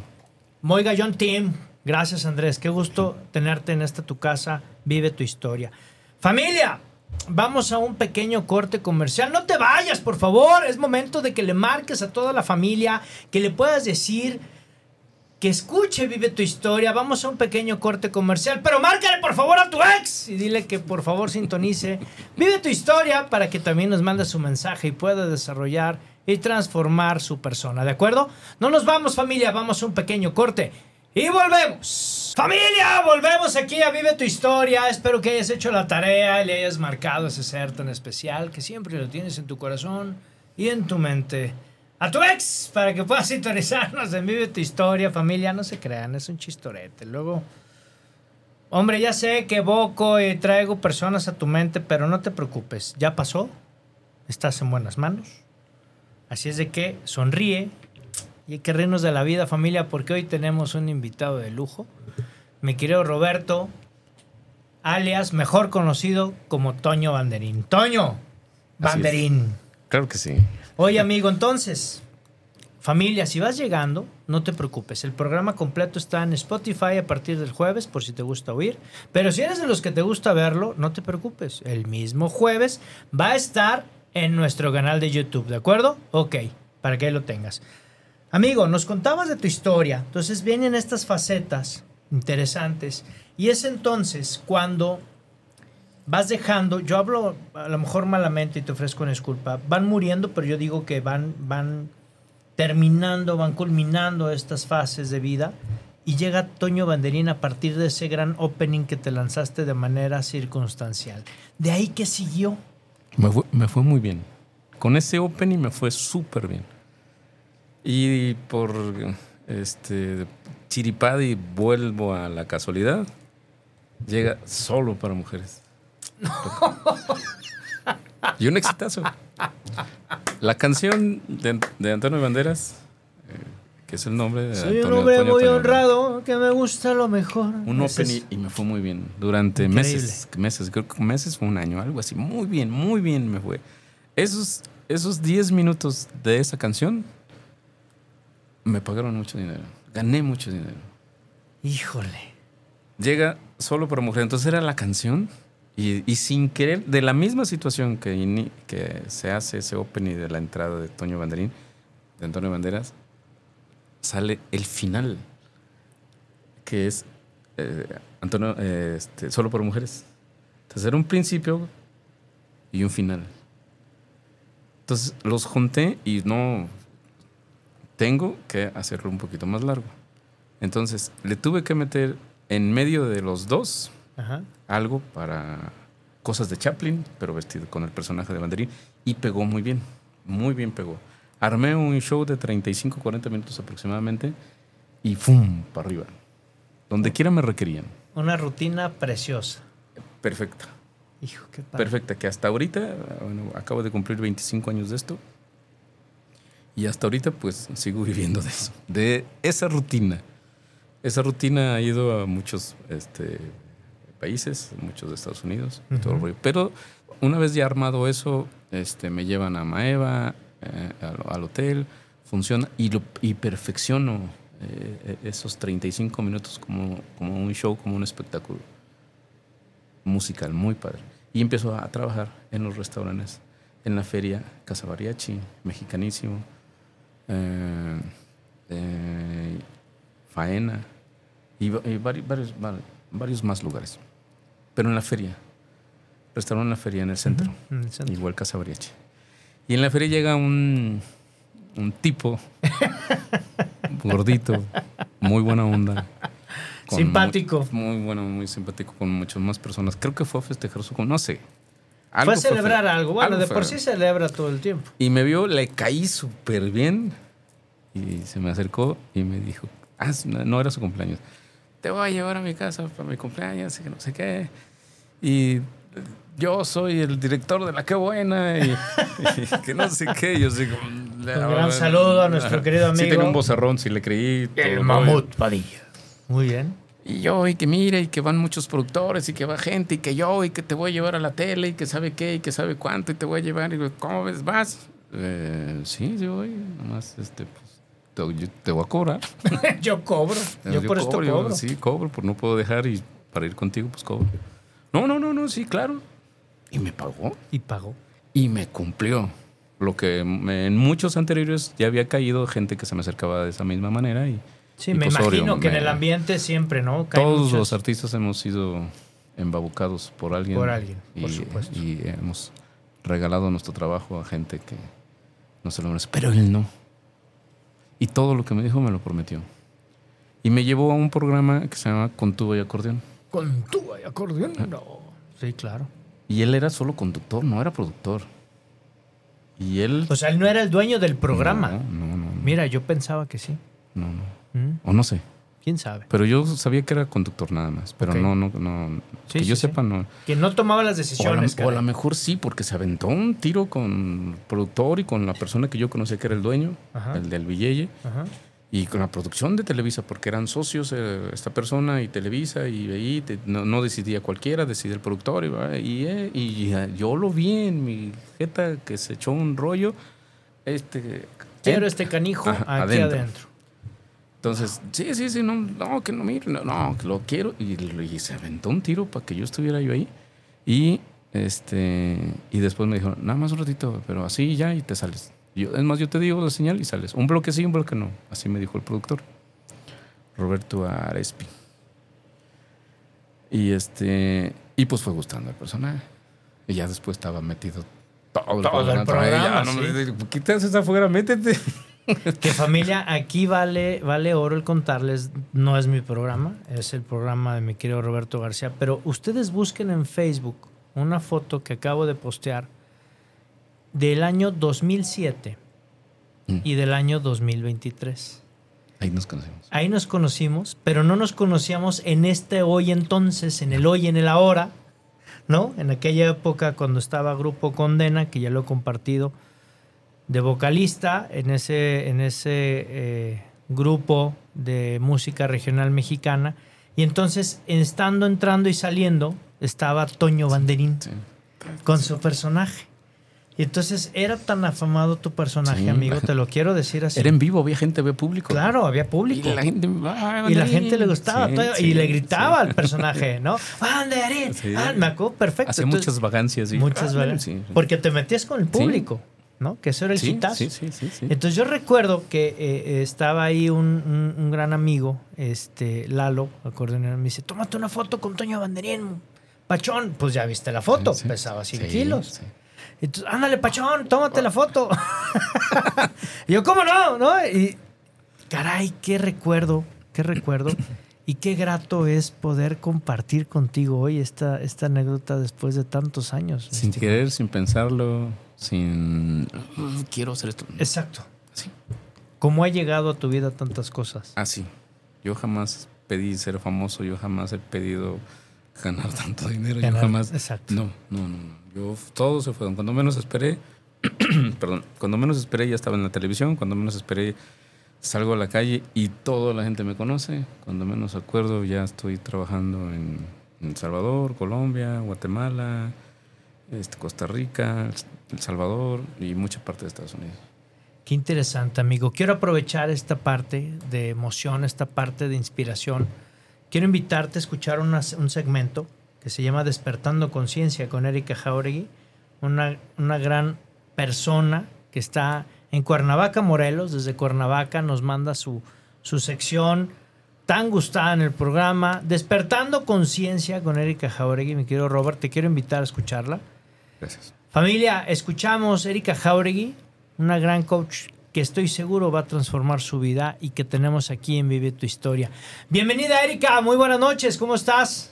Muy Gallón Team. Gracias, Andrés. Qué gusto tenerte en esta tu casa. Vive tu historia. Familia, vamos a un pequeño corte comercial. No te vayas, por favor. Es momento de que le marques a toda la familia, que le puedas decir que escuche Vive tu historia. Vamos a un pequeño corte comercial, pero márcale por favor a tu ex y dile que por favor sintonice Vive tu historia para que también nos mande su mensaje y pueda desarrollar y transformar su persona, ¿de acuerdo? No nos vamos familia, vamos a un pequeño corte y volvemos. Familia, volvemos aquí a Vive tu historia. Espero que hayas hecho la tarea y le hayas marcado ese ser tan especial que siempre lo tienes en tu corazón y en tu mente. A tu ex, para que puedas sintonizarnos en Vive tu historia, familia. No se crean, es un chistorete. Luego, hombre, ya sé que evoco y traigo personas a tu mente, pero no te preocupes. Ya pasó. Estás en buenas manos. Así es de que sonríe, y hay que reírnos de la vida, familia, porque hoy tenemos un invitado de lujo. Mi querido Roberto, alias mejor conocido como Toño Banderín. Toño Banderín. Claro que sí. Oye, amigo, entonces, familia, si vas llegando, no te preocupes. El programa completo está en Spotify a partir del jueves, por si te gusta oír. Pero si eres de los que te gusta verlo, no te preocupes. El mismo jueves va a estar en nuestro canal de YouTube, ¿de acuerdo? Ok, para que lo tengas. Amigo, nos contabas de tu historia, entonces vienen estas facetas interesantes y es entonces cuando vas dejando, yo hablo a lo mejor malamente y te ofrezco una disculpa, van muriendo, pero yo digo que van, van terminando, van culminando estas fases de vida y llega Toño Banderín a partir de ese gran opening que te lanzaste de manera circunstancial. De ahí que siguió. Me fue, me fue muy bien. Con ese opening me fue súper bien. Y por este chiripada y vuelvo a la casualidad, llega solo para mujeres. y un exitazo. La canción de, de Antonio Banderas, que es el nombre de Soy un Antonio- hombre Antonio muy Antonio honrado, que me gusta lo mejor. un Ese open y, y me fue muy bien. Durante Increíble. meses, meses, creo que meses fue un año, algo así. Muy bien, muy bien me fue. Esos, esos 10 minutos de esa canción me pagaron mucho dinero. Gané mucho dinero. Híjole. Llega solo para mujer. Entonces era la canción y, y sin querer, de la misma situación que, que se hace ese opening de la entrada de Toño Banderín, de Antonio Banderas, sale el final, que es eh, Antonio, eh, este, solo por mujeres. Entonces era un principio y un final. Entonces los junté y no tengo que hacerlo un poquito más largo. Entonces le tuve que meter en medio de los dos Ajá. algo para cosas de Chaplin, pero vestido con el personaje de Banderín, y pegó muy bien, muy bien pegó. Armé un show de 35, 40 minutos aproximadamente y ¡fum! para arriba. Donde quiera me requerían. Una rutina preciosa. Perfecta, Hijo, qué padre. perfecta, que hasta ahorita, bueno, acabo de cumplir 25 años de esto, y hasta ahorita pues sigo viviendo de eso, de esa rutina. Esa rutina ha ido a muchos este, países, muchos de Estados Unidos, todo el rollo. Pero una vez ya armado eso, este, me llevan a Maeva, eh, al, al hotel, funciona y, lo, y perfecciono eh, esos 35 minutos como, como un show, como un espectáculo musical muy padre. Y empezó a trabajar en los restaurantes, en la feria Casa Mariachi, Mexicanísimo, eh, eh, Faena y, y vari- varios, va- varios más lugares. Pero en la feria, restaurante en la feria en el centro, En el centro. igual Casa Mariachi. Y en la feria llega un, un tipo gordito, muy buena onda. Simpático. Muy, muy bueno, muy simpático con muchas más personas. Creo que fue a festejar su... No sé. Fue a celebrar algo. Bueno, algo de fue. por sí celebra todo el tiempo. Y me vio, le caí súper bien. Y se me acercó y me dijo, ah, no no era su cumpleaños. Te voy a llevar a mi casa para mi cumpleaños y que no sé qué. Y yo soy el director de La Qué Buena y, y que no sé qué. Yo digo, Un gran saludo a nuestro querido Sí amigo. tenía un bozarrón, sí le creí. El mamut Padilla. Muy bien. y yo, y que mira, y que van muchos productores, y que va gente, y que yo, y que te voy a llevar a la tele, y que sabe qué, y que sabe cuánto, y te voy a llevar. Y ¿cómo ves? ¿Vas? Eh, sí, sí voy. Nomás, este, pues, te, yo te voy a cobrar. yo cobro. Yo, por esto cobro, yo, cobro. Sí, cobro, pues no puedo dejar, y para ir contigo, pues cobro. No, no, no, no, sí, claro. Y me pagó, Y pagó. y me cumplió. Lo que me- en muchos anteriores ya había caído gente que se me acercaba de esa misma manera, y, Sí, y me Osorio, imagino que en el ambiente siempre, ¿no? Caen Todos muchos- los artistas hemos sido embabucados por alguien. Por alguien, por supuesto. Y hemos regalado nuestro trabajo a gente que no se lo merece. Pero él no. Y todo lo que me dijo me lo prometió. Y me llevó a un programa que se llama Con tuba y acordeón. Con tuba y acordeón. No. Sí, claro. Y él era solo conductor, no era productor. Y él... O sea, él no era el dueño del programa. No, no, no. no, Mira, yo pensaba que sí. no, no. ¿Mm? O no sé. ¿Quién sabe? Pero yo sabía que era conductor nada más. Pero no, no, no. Sí, que yo sí. sepa, no. Que no tomaba las decisiones. o a lo mejor sí, porque se aventó un tiro con el productor y con la persona que yo conocía que era el dueño, Ajá. el del Villeye, Ajá. Y con la producción de Televisa, porque eran socios eh, esta persona y Televisa, y ahí te- no, no decidía cualquiera, decidía el productor, y, y, eh, y, eh, yo lo vi en mi jeta que se echó un rollo. Este, Quiero este canijo Ajá, aquí adentro. adentro. Entonces, sí, sí, sí, no, no, que no, mire, no, no, que lo quiero. Y, y se aventó un tiro para que yo estuviera yo ahí. Y este y después me dijo, nada más un ratito, pero así ya y te sales. Yo, es más, yo te digo la señal y sales. Un bloque sí, un bloque no. Así me dijo el productor, Roberto Arespi. Y este, y pues fue gustando el personaje. Y ya después estaba metido todo el Todo el programa. ¿Qué te haces afuera? Métete. Que familia, aquí vale, vale oro el contarles, no es mi programa, es el programa de mi querido Roberto García, pero ustedes busquen en Facebook una foto que acabo de postear del año 2007 Mm. y del año 2023. Ahí nos conocimos. Ahí nos conocimos, pero no nos conocíamos en este hoy entonces, en el hoy, en el ahora, ¿no? En aquella época cuando estaba Grupo Condena, que ya lo he compartido, de vocalista en ese, en ese eh, grupo de música regional mexicana. Y entonces, estando entrando y saliendo, estaba Toño Banderín Sí. con su personaje. Y entonces era tan afamado tu personaje, Sí. amigo, te lo quiero decir así. Era en vivo, había gente, había público. Claro, había público. Y la gente, "Ah, Y la Banderín". gente le gustaba Sí, todo, sí, y le gritaba al personaje, ¿no? ¡Banderín! Ah, me acuerdo perfecto. Hacía muchas vagancias. y- muchas Ah, sí. Porque te metías con el público, ¿no? Que eso era el hitazo. sí, sí, sí. Entonces yo recuerdo que eh, estaba ahí un, un- un gran amigo, este Lalo, acordeonero, me dice, tómate una foto con Toño Banderín, Pachón. Pues ya viste la foto, pesaba 100 Sí, kilos. Sí. Entonces, ándale, Pachón, tómate la foto. y yo, ¿cómo no? ¿No? Y, caray, qué recuerdo, qué recuerdo. Y qué grato es poder compartir contigo hoy esta, esta anécdota después de tantos años. Sin querer, sin pensarlo, sin... "Mm, Quiero hacer esto. Exacto. Sí. ¿Cómo ha llegado a tu vida tantas cosas? Así. Yo jamás pedí ser famoso, yo jamás he pedido ganar tanto dinero, Ganar, yo jamás... exacto. No, no, no. no. Yo, todo se fue. Cuando menos esperé, perdón, cuando menos esperé ya estaba en la televisión, cuando menos esperé salgo a la calle y toda la gente me conoce, cuando menos acuerdo ya estoy trabajando en, en El Salvador, Colombia, Guatemala, este, Costa Rica, El Salvador y mucha parte de Estados Unidos. Qué interesante, amigo. Quiero aprovechar esta parte de emoción, esta parte de inspiración. Quiero invitarte a escuchar una- un segmento que se llama Despertando Conciencia con Erika Jauregui, una, una gran persona que está en Cuernavaca, Morelos. Desde Cuernavaca nos manda su, su sección tan gustada en el programa, Despertando Conciencia con Erika Jauregui. Mi querido Robert, te quiero invitar a escucharla. Gracias. Familia, escuchamos Erika Jauregui, una gran coach que estoy seguro va a transformar su vida y que tenemos aquí en Vive tu Historia. Bienvenida Erika, muy buenas noches, ¿cómo estás?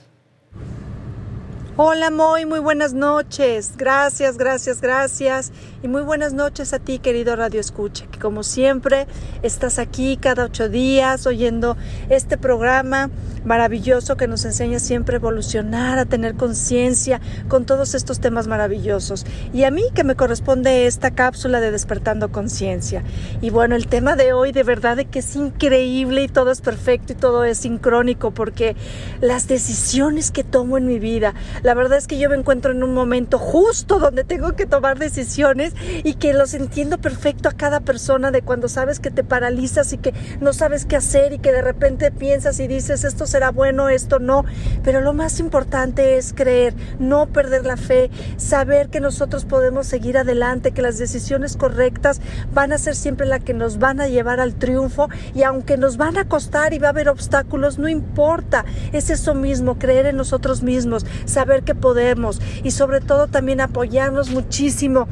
Hola Moy, muy buenas noches. Gracias, gracias, gracias. Y muy buenas noches a ti, querido Radio Escucha, que como siempre estás aquí cada ocho días oyendo este programa maravilloso que nos enseña siempre a evolucionar, a tener conciencia con todos estos temas maravillosos. Y a mí que me corresponde esta cápsula de despertando conciencia. Y bueno, el tema de hoy de verdad de que es increíble y todo es perfecto y todo es sincrónico porque las decisiones que tomo en mi vida, La verdad es que yo me encuentro en un momento justo donde tengo que tomar decisiones y que los entiendo perfecto a cada persona de cuando sabes que te paralizas y que no sabes qué hacer y que de repente piensas y dices esto será bueno, esto no. Pero lo más importante es creer, no perder la fe, saber que nosotros podemos seguir adelante, que las decisiones correctas van a ser siempre las que nos van a llevar al triunfo y aunque nos van a costar y va a haber obstáculos, no importa, es eso mismo, creer en nosotros mismos, saber que podemos y sobre todo también apoyarnos muchísimo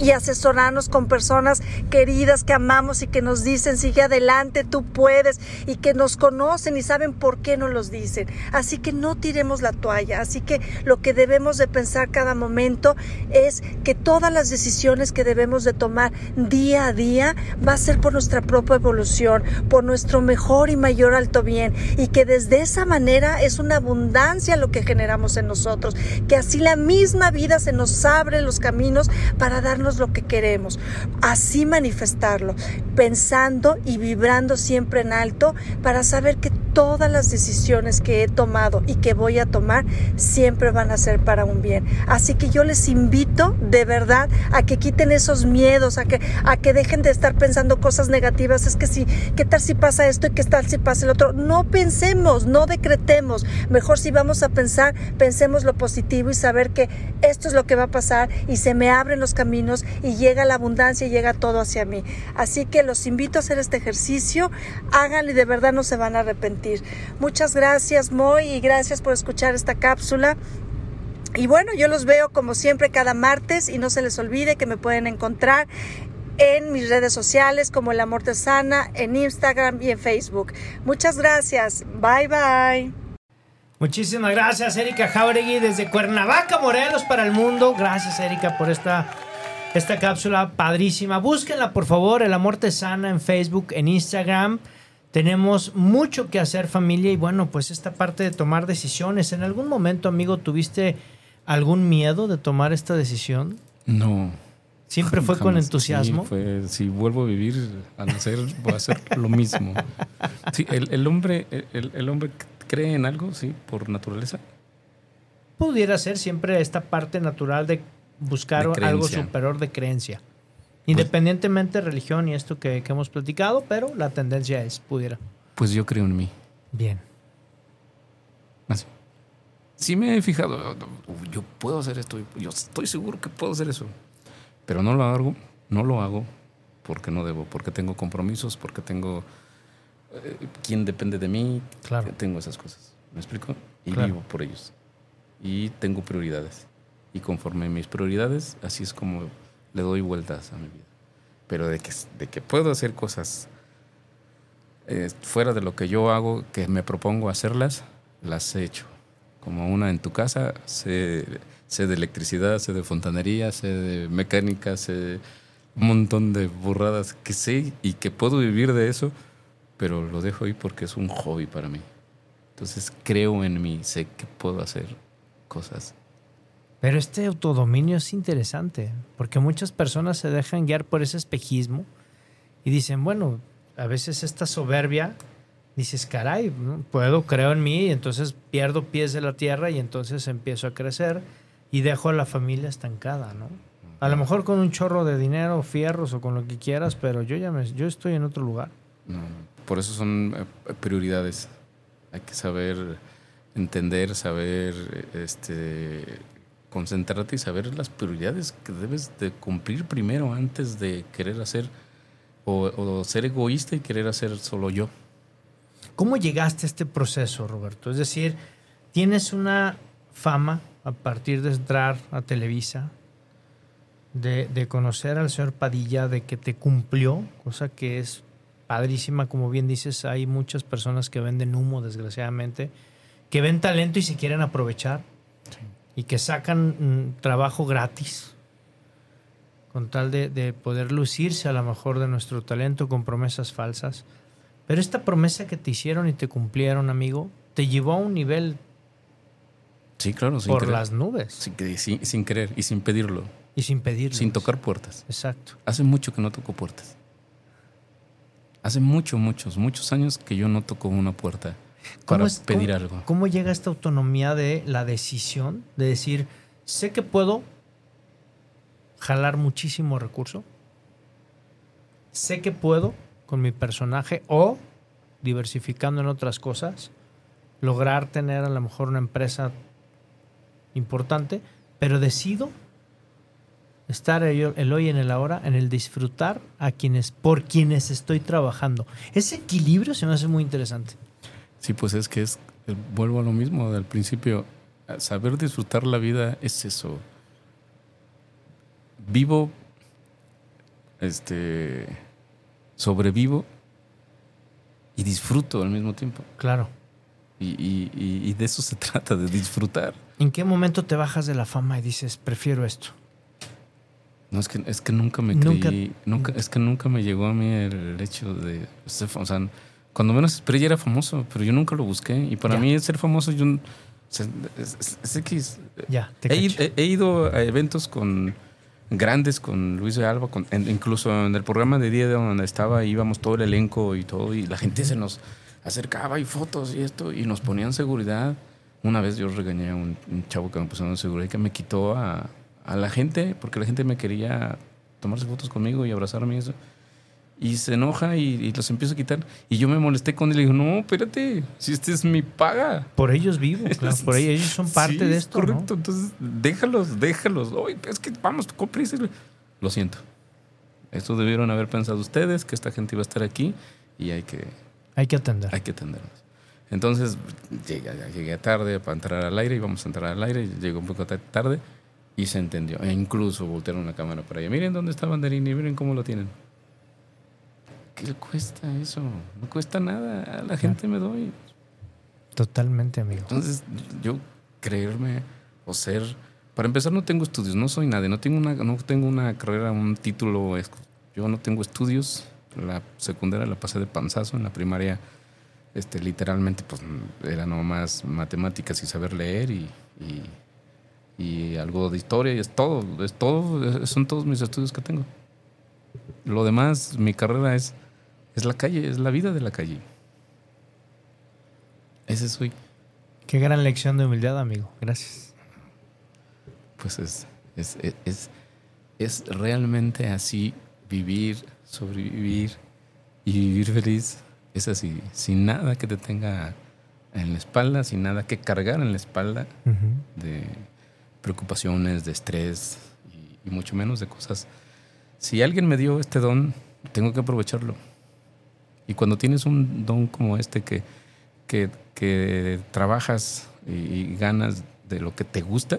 y asesorarnos con personas queridas que amamos y que nos dicen, sigue adelante, tú puedes, y que nos conocen y saben por qué nos los dicen. Así que no tiremos la toalla, así que lo que debemos de pensar cada momento es que todas las decisiones que debemos de tomar día a día va a ser por nuestra propia evolución, por nuestro mejor y mayor alto bien, y que desde esa manera es una abundancia lo que generamos en nosotros, que así la misma vida se nos abre los caminos para darnos lo que queremos. Así manifestarlo, pensando y vibrando siempre en alto para saber que todas las decisiones que he tomado y que voy a tomar siempre van a ser para un bien. Así que yo les invito de verdad a que quiten esos miedos, a que, a que dejen de estar pensando cosas negativas. Es que si, ¿qué tal si pasa esto y qué tal si pasa el otro? No pensemos, no decretemos. Mejor si vamos a pensar, pensemos lo positivo y saber que esto es lo que va a pasar y se me abren los caminos y llega la abundancia y llega todo hacia mí. Así que los invito a hacer este ejercicio, háganlo y de verdad no se van a arrepentir. Muchas gracias Moy y gracias por escuchar esta cápsula. Y bueno, yo los veo como siempre cada martes y no se les olvide que me pueden encontrar en mis redes sociales como El Amor Sana, en Instagram y en Facebook. Muchas gracias. Bye bye. Muchísimas gracias, Erika Jauregui, desde Cuernavaca, Morelos, para el mundo. Gracias, Erika, por esta esta cápsula padrísima. Búsquenla, por favor, El Amor Sana en Facebook, en Instagram. Tenemos mucho que hacer familia y bueno, pues esta parte de tomar decisiones. ¿En algún momento, amigo, tuviste algún miedo de tomar esta decisión? No. ¿Siempre fue con entusiasmo? si vuelvo a vivir a nacer, voy a hacer lo mismo. Sí, el, hombre, el, el, hombre cree en algo, sí, por naturaleza. Pudiera ser siempre esta parte natural de buscar algo superior de creencia. Independientemente de religión y esto que, hemos platicado, pero la tendencia es, pudiera. Pues yo creo en mí. Bien. Así. Sí me he fijado, yo puedo hacer esto, yo estoy seguro que puedo hacer eso, pero no lo hago, no lo hago porque no debo, porque tengo compromisos, porque tengo eh, quién depende de mí, claro. tengo esas cosas, ¿me explico? Y vivo por ellos. Y tengo prioridades. Y conforme mis prioridades, así es como le doy vueltas a mi vida. Pero de que, de que puedo hacer cosas eh, fuera de lo que yo hago, que me propongo hacerlas, las he hecho. Como una en tu casa, sé, sé de electricidad, sé de fontanería, sé de mecánica, sé un montón de burradas que sé y que puedo vivir de eso, pero lo dejo ahí porque es un hobby para mí. Entonces creo en mí, sé que puedo hacer cosas pero este autodominio es interesante, porque muchas personas se dejan guiar por ese espejismo y dicen, bueno, a veces esta soberbia, dices, caray, puedo, creo en mí, y entonces pierdo pies de la tierra y entonces empiezo a crecer y dejo a la familia estancada, ¿no? A lo mejor con un chorro de dinero, fierros o con lo que quieras, pero yo ya me, yo estoy en otro lugar. Por eso son eh, prioridades. Hay que saber entender, saber este concentrarte y saber las prioridades que debes de cumplir primero antes de querer hacer o, ser egoísta y querer hacer solo yo. ¿Cómo llegaste a este proceso, Roberto? Es decir, tienes una fama a partir de entrar a Televisa, de, de, conocer al señor Padilla, de que te cumplió, cosa que es padrísima, como bien dices, hay muchas personas que venden humo, desgraciadamente, que ven talento y se quieren aprovechar y que sacan mm, trabajo gratis con tal de, poder lucirse a lo mejor de nuestro talento con promesas falsas. Pero esta promesa que te hicieron y te cumplieron, amigo, te llevó a un nivel sí, claro, por las nubes. Sin, sin, querer y sin pedirlo. Y sin pedirlo. Sin tocar puertas. Exacto. Hace mucho que no toco puertas. Hace muchos, muchos, muchos años que yo no toco una puerta. Para es- pedir cómo- algo. ¿Cómo llega esta autonomía de la decisión de decir, sé que puedo jalar muchísimo recurso, sé que puedo con mi personaje o diversificando en otras cosas, lograr tener a lo mejor una empresa importante, pero decido estar el, el hoy en el ahora, en el disfrutar a quienes, por quienes estoy trabajando. Ese equilibrio se me hace muy interesante. Sí, pues es que es, eh, vuelvo a lo mismo del principio, saber disfrutar la vida es eso. Vivo, este, sobrevivo y disfruto al mismo tiempo. Claro. Y, y- y- y de eso se trata, de disfrutar. ¿En qué momento te bajas de la fama y dices, prefiero esto? No, es que, es que nunca me Nunca- creí, nunca, es que nunca me llegó a mí el hecho de o sea, cuando menos esperé ya era famoso, pero yo nunca lo busqué. Y para Ya. mí ser famoso, yo, es, es- es X. Ya, te He, he- he ido a eventos con grandes, con Luis de Alba, con- en- incluso en el programa de día de donde estaba, íbamos todo el elenco y todo, y la gente se nos acercaba y fotos y esto, y nos ponían seguridad. Una vez yo regañé a un, un chavo que me pusieron seguridad y que me quitó a, a la gente, porque la gente me quería tomarse fotos conmigo y abrazarme y eso. Y se enoja y, y los empiezo a quitar. Y yo me molesté con él y le digo, no, espérate, si este es mi paga. Por ellos vivo, claro, por ellos, ellos son parte Sí, de es esto, ¿no? Correcto, entonces déjalos, déjalos. Oye, es que vamos, cómplice. Lo siento. Esto debieron haber pensado ustedes, que esta gente iba a estar aquí y hay que, Hay que atender. hay que atenderlos. Entonces llegué, llegué tarde para entrar al aire, íbamos a entrar al aire, llegó un poco ta- tarde y se entendió. E incluso voltearon la cámara para allá. Miren dónde está Banderini, miren cómo lo tienen. ¿Qué le cuesta eso? No cuesta nada. A la gente me doy. Totalmente, amigo. Entonces, yo creerme o ser. Para empezar, no tengo estudios, no soy nadie, no tengo una, no tengo una carrera, un título. Yo no tengo estudios. La secundaria la pasé de panzazo. En la primaria, este, literalmente, pues era nomás matemáticas y saber leer y, y, y algo de historia y es todo. Es todo, son todos mis estudios que tengo. Lo demás, mi carrera es, es la calle, es la vida de la calle. Ese soy. Qué gran lección de humildad, amigo. Gracias. pues es, es, es, es, es realmente así vivir, sobrevivir y vivir feliz. Es así, sin nada que te tenga en la espalda, sin nada que cargar en la espalda de preocupaciones, de estrés y, y mucho menos de cosas. Si alguien me dio este don, tengo que aprovecharlo. Y cuando tienes un don como este que, que, que trabajas y, y ganas de lo que te gusta,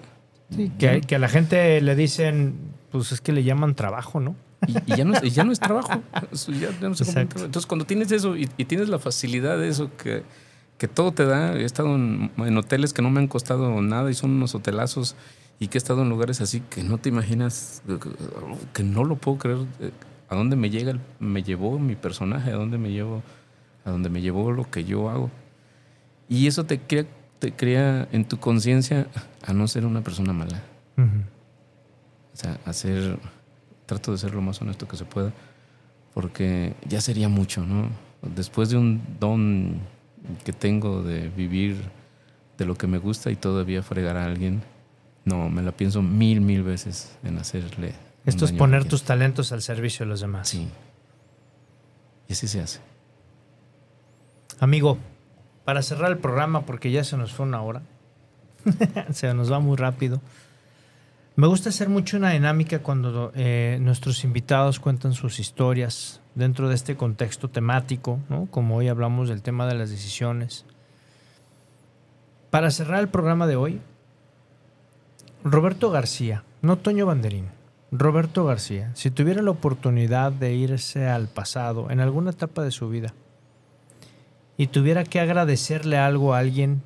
Sí, que, que a la gente le dicen, pues es que le llaman trabajo, ¿no? Y, y ya, no es, y ya no es trabajo. Ya- ya no se. Entonces, cuando tienes eso y, y tienes la facilidad de eso que, que todo te da, he estado en, en hoteles que no me han costado nada y son unos hotelazos y que he estado en lugares así que no te imaginas, que no lo puedo creer, eh, a dónde me llega, el- me llevó mi personaje, a dónde me llevó, a dónde me llevó lo que yo hago. Y eso te crea, te crea en tu conciencia a no ser una persona mala. O sea, hacer, trato de ser lo más honesto que se pueda, porque ya sería mucho, ¿no? Después de un don que tengo de vivir de lo que me gusta y todavía fregar a alguien, no, me la pienso mil, mil veces en hacerle. Esto es poner tus talentos al servicio de los demás. Sí. Y así se hace. Amigo, para cerrar el programa, porque ya se nos fue una hora, se nos va muy rápido. Me gusta hacer mucho una dinámica cuando eh, nuestros invitados cuentan sus historias dentro de este contexto temático, ¿no? como hoy hablamos del tema de las decisiones. Para cerrar el programa de hoy, Roberto García, no Toño Banderín, Roberto García, si tuviera la oportunidad de irse al pasado en alguna etapa de su vida, y tuviera que agradecerle algo a alguien,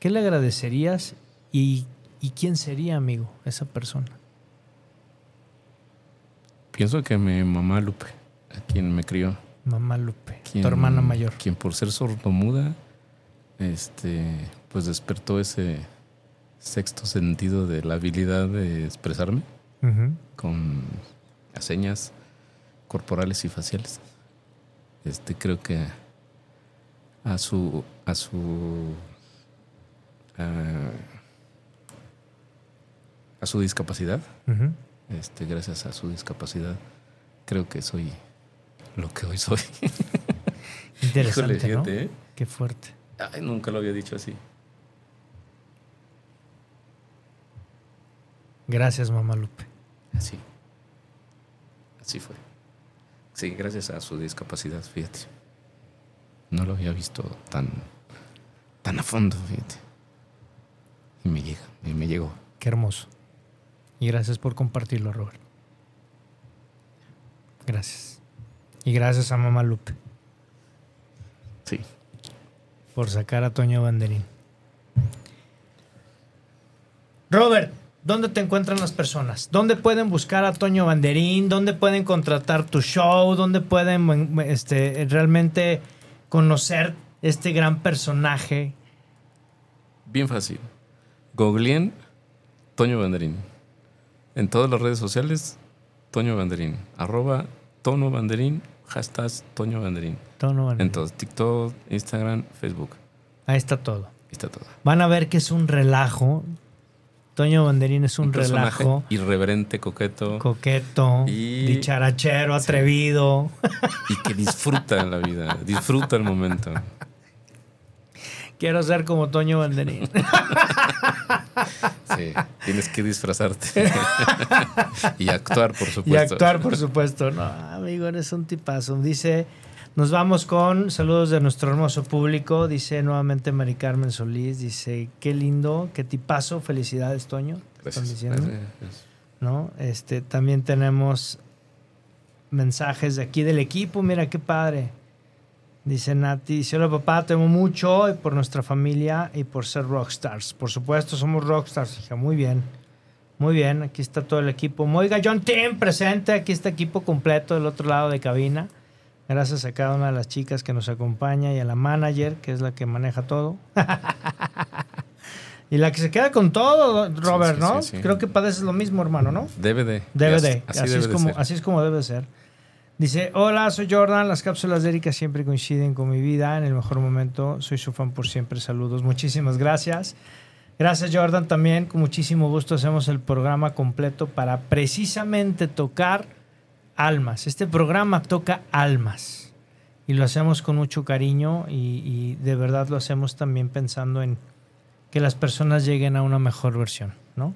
¿qué le agradecerías y, y quién sería, amigo, esa persona? Pienso que mi mamá Lupe, a quien me crió, Mamá Lupe, quien- tu hermana mayor. Quien por ser sordomuda, este, pues despertó ese sexto sentido de la habilidad de expresarme Con señas corporales y faciales. Este, creo que a su a su a su discapacidad. Este, gracias a su discapacidad, creo que soy lo que hoy soy. Interesante, Híjole, ¿eh? Qué fuerte. Ay, nunca lo había dicho así. Gracias, mamá Lupe. Así. Así fue. Sí, gracias a su discapacidad, fíjate. No lo había visto tan, tan a fondo, fíjate. Y me llega, y me llegó. Qué hermoso. Y gracias por compartirlo, Robert. Gracias. Y gracias a mamá Lupe Sí. por sacar a Toño Banderín. Robert, ¿dónde te encuentran las personas? ¿Dónde pueden buscar a Toño Banderín? ¿Dónde pueden contratar tu show? ¿Dónde pueden este, realmente conocer este gran personaje? Bien fácil. Googleen Toño Banderín. En todas las redes sociales, Toño Banderín. Arroba Tono Banderín, hashtag Toño Banderín. Toño Banderín. En todos, TikTok, Instagram, Facebook. Ahí está todo. Ahí está todo. Van a ver que es un relajo. Toño Banderín es un, relajo. irreverente, coqueto Coqueto, Y- dicharachero, atrevido. y que disfruta la vida, disfruta el momento. Quiero ser como Toño Banderín. Sí, tienes que disfrazarte y actuar, por y supuesto. actuar, por supuesto. No, amigo, eres un tipazo. Dice, nos vamos con saludos de nuestro hermoso público. Dice nuevamente Mari Carmen Solís. Dice, qué lindo, qué tipazo. Felicidades, Toño. Están Gracias. diciendo. Gracias. ¿no? Este, también tenemos mensajes de aquí del equipo, mira qué padre. Dice Nati, dice, hola papá, te amo mucho y por nuestra familia y por ser rockstars. Por supuesto, somos rockstars, hija, muy bien. Muy bien, aquí está todo el equipo. Moiga John Team presente, aquí está equipo completo del otro lado de cabina. Gracias a cada una de las chicas que nos acompaña y a la manager, que es la que maneja todo. y la que se queda con todo, Robert, sí, ¿no? sí. Creo que padeces lo mismo, hermano, ¿no? Debe de. Debe de. Así, es de como, ser. así es como debe ser. Dice, hola, soy Jordan. Las cápsulas de Erika siempre coinciden con mi vida. En el mejor momento, soy su fan por siempre. Saludos. Muchísimas gracias. Gracias, Jordan. También con muchísimo gusto hacemos el programa completo para precisamente tocar almas. Este programa toca almas. Y lo hacemos con mucho cariño y, y de verdad lo hacemos también pensando en que las personas lleguen a una mejor versión, ¿no?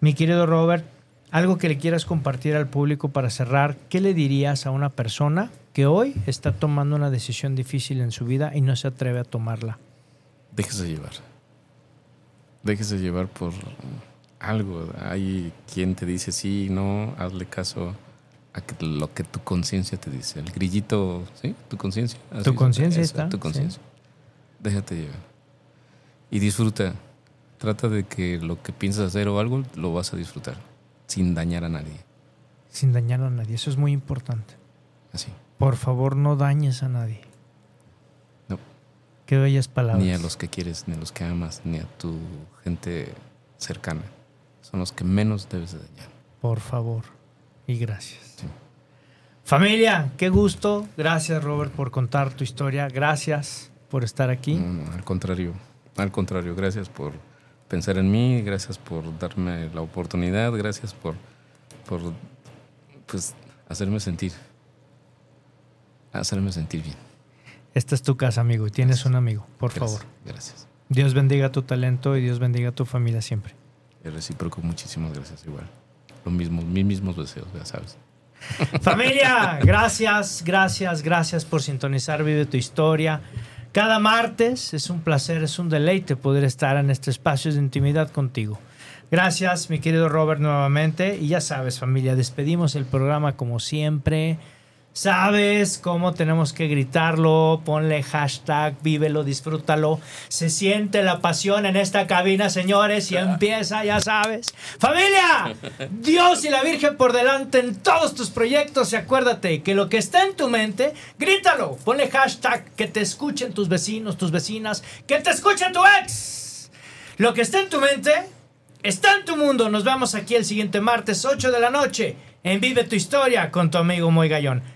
Mi querido Robert, algo que le quieras compartir al público para cerrar, ¿qué le dirías a una persona que hoy está tomando una decisión difícil en su vida y no se atreve a tomarla? Déjese llevar. Déjese llevar por algo. Hay quien te dice sí, no, hazle caso a lo que tu conciencia te dice. El grillito, ¿sí? Tu conciencia. Tu conciencia está, Tu sí. conciencia. Déjate llevar. Y disfruta. Trata de que lo que piensas hacer o algo lo vas a disfrutar. Sin dañar a nadie. Sin dañar a nadie, eso es muy importante. Así. Por favor, no dañes a nadie. No. Qué bellas palabras. Ni a los que quieres, ni a los que amas, ni a tu gente cercana. Son los que menos debes de dañar. Por favor. Y gracias. Sí. Familia, qué gusto. Gracias, Robert, por contar tu historia. Gracias por estar aquí. No, no, al contrario, al contrario, gracias por pensar en mí, gracias por darme la oportunidad, gracias por, por pues, hacerme sentir, hacerme sentir bien. Esta es tu casa, amigo, y tienes un amigo. Por Gracias, favor. Gracias. Dios bendiga tu talento y Dios bendiga tu familia siempre. Es recíproco, muchísimas gracias igual. Lo mismo, mis mismos deseos, ya sabes. Familia, gracias, gracias, gracias por sintonizar Vive tu historia. Cada martes es un placer, es un deleite poder estar en este espacio de intimidad contigo. Gracias, mi querido Robert, nuevamente. Y ya sabes, familia, despedimos el programa como siempre. Sabes cómo tenemos que gritarlo, ponle hashtag, vívelo, disfrútalo. Se siente la pasión en esta cabina, señores, y empieza, ya sabes. Familia, Dios y la Virgen por delante en todos tus proyectos y acuérdate que lo que está en tu mente, grítalo, ponle hashtag, que te escuchen tus vecinos, tus vecinas, que te escuche tu ex. Lo que está en tu mente, está en tu mundo. Nos vemos aquí el siguiente martes, 8 de la noche, en Vive tu Historia con tu amigo Muy Gallón.